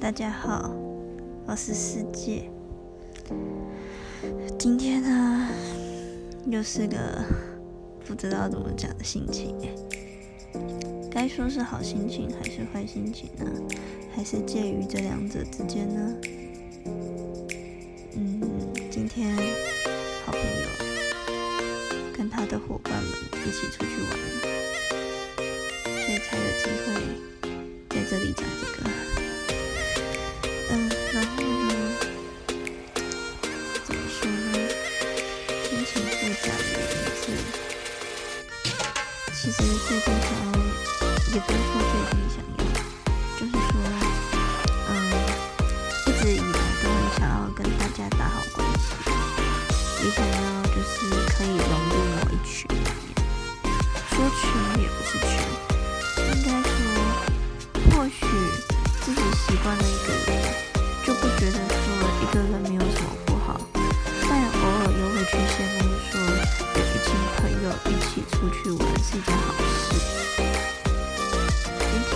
大家好，我是世界。今天呢，又是个不知道怎么讲的心情，该说是好心情还是坏心情呢？还是介于这两者之间呢？嗯，今天好朋友跟他的伙伴们一起出去玩，所以才其实最近想要，也不是说最近想要，就是说，嗯，一直以来都很想要跟大家打好关系，也想要就是可以融入某一群里面。说群也不是群，应该说，或许自己习惯了一个人，就不觉得说一个人没有什么不好，但偶尔又会去羡慕说有一群朋友。出去玩是一件好事。今天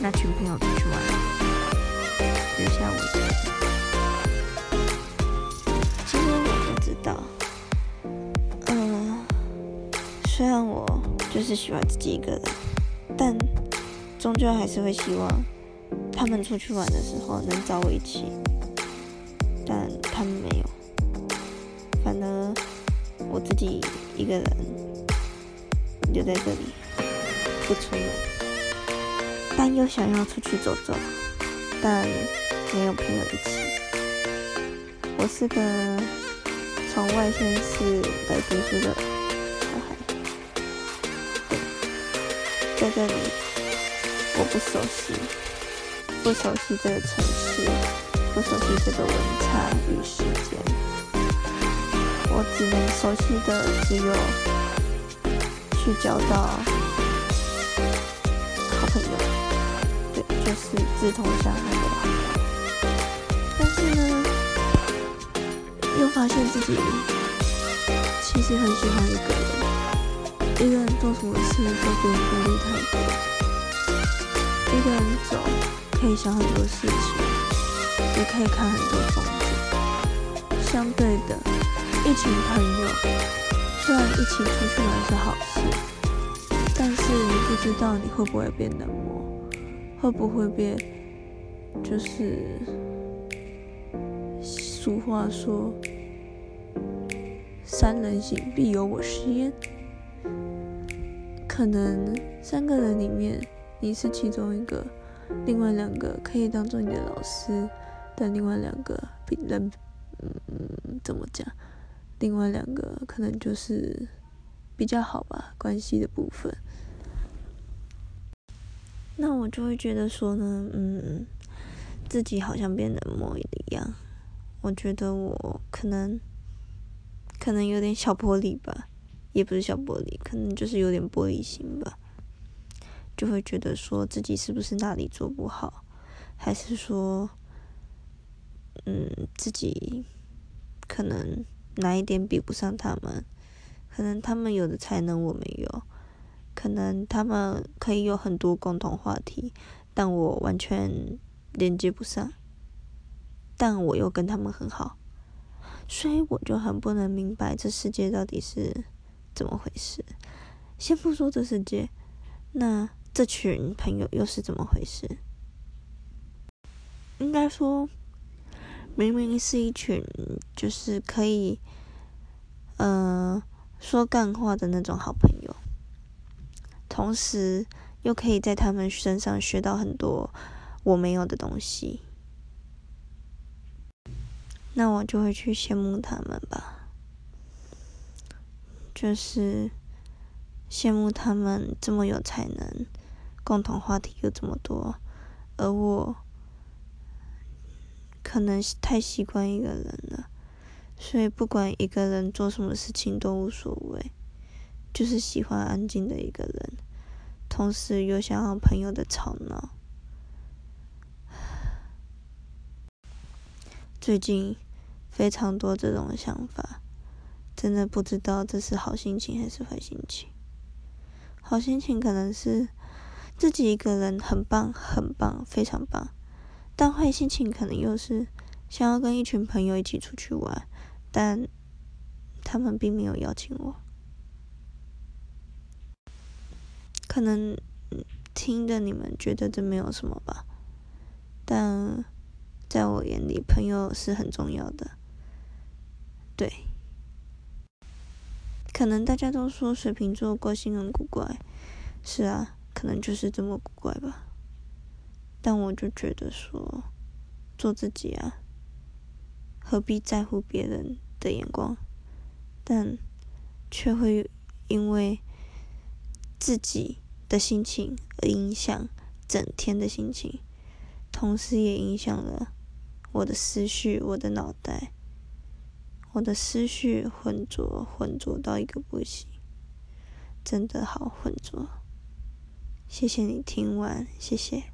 那群朋友出去玩，留下我一个人。其实我不知道，嗯、虽然我就是喜欢自己一个人，但终究还是会希望他们出去玩的时候能找我一起，但他们没有，反而我自己一个人留在这里不出门，但又想要出去走走，但没有朋友一起。我是个从外县市来读书的小孩，在这里我不熟悉。不熟悉这个城市，不熟悉这个文化与时间，我只能熟悉的只有去交到好朋友，对，就是志同道合的好朋友。但是呢，又发现自己其实很喜欢一个人，一个人做什么事都不用顾虑太多，一个人走。可以想很多事情，也可以看很多风景。相对的，一群朋友虽然一起出去玩是好事，但是你不知道你会不会变冷漠，会不会变，就是俗话说“三人行，必有我师焉”。可能三个人里面，你是其中一个。另外两个可以当做你的老师，但另外两个比人，嗯，怎么讲？另外两个可能就是比较好吧，关系的部分。那我就会觉得说呢，嗯，自己好像变冷漠一样。我觉得我可能可能有点小玻璃吧，也不是小玻璃，可能就是有点玻璃心吧。就会觉得说自己是不是哪里做不好，还是说，嗯，自己可能哪一点比不上他们？可能他们有的才能我没有，可能他们可以有很多共同话题，但我完全连接不上。但我又跟他们很好，所以我就很不能明白这世界到底是怎么回事。先不说这世界，那。这群朋友又是怎么回事？应该说，明明是一群就是可以，呃，说干话的那种好朋友，同时又可以在他们身上学到很多我没有的东西，那我就会去羡慕他们吧，就是羡慕他们这么有才能。共同话题又这么多，而我可能太习惯一个人了，所以不管一个人做什么事情都无所谓，就是喜欢安静的一个人，同时又想要朋友的吵闹。最近非常多这种想法，真的不知道这是好心情还是坏心情。好心情可能是。自己一个人很棒，很棒，非常棒。但坏心情可能又是想要跟一群朋友一起出去玩，但他们并没有邀请我。可能听的你们觉得这没有什么吧，但在我眼里，朋友是很重要的。对，可能大家都说水瓶座个性很古怪，是啊，可能就是这么古怪吧。但我就觉得说，做自己啊，何必在乎别人的眼光？但却会因为自己的心情而影响整天的心情，同时也影响了我的思绪，我的脑袋。我的思绪浑浊，浑浊到一个不行，真的好浑浊。谢谢你听完，谢谢。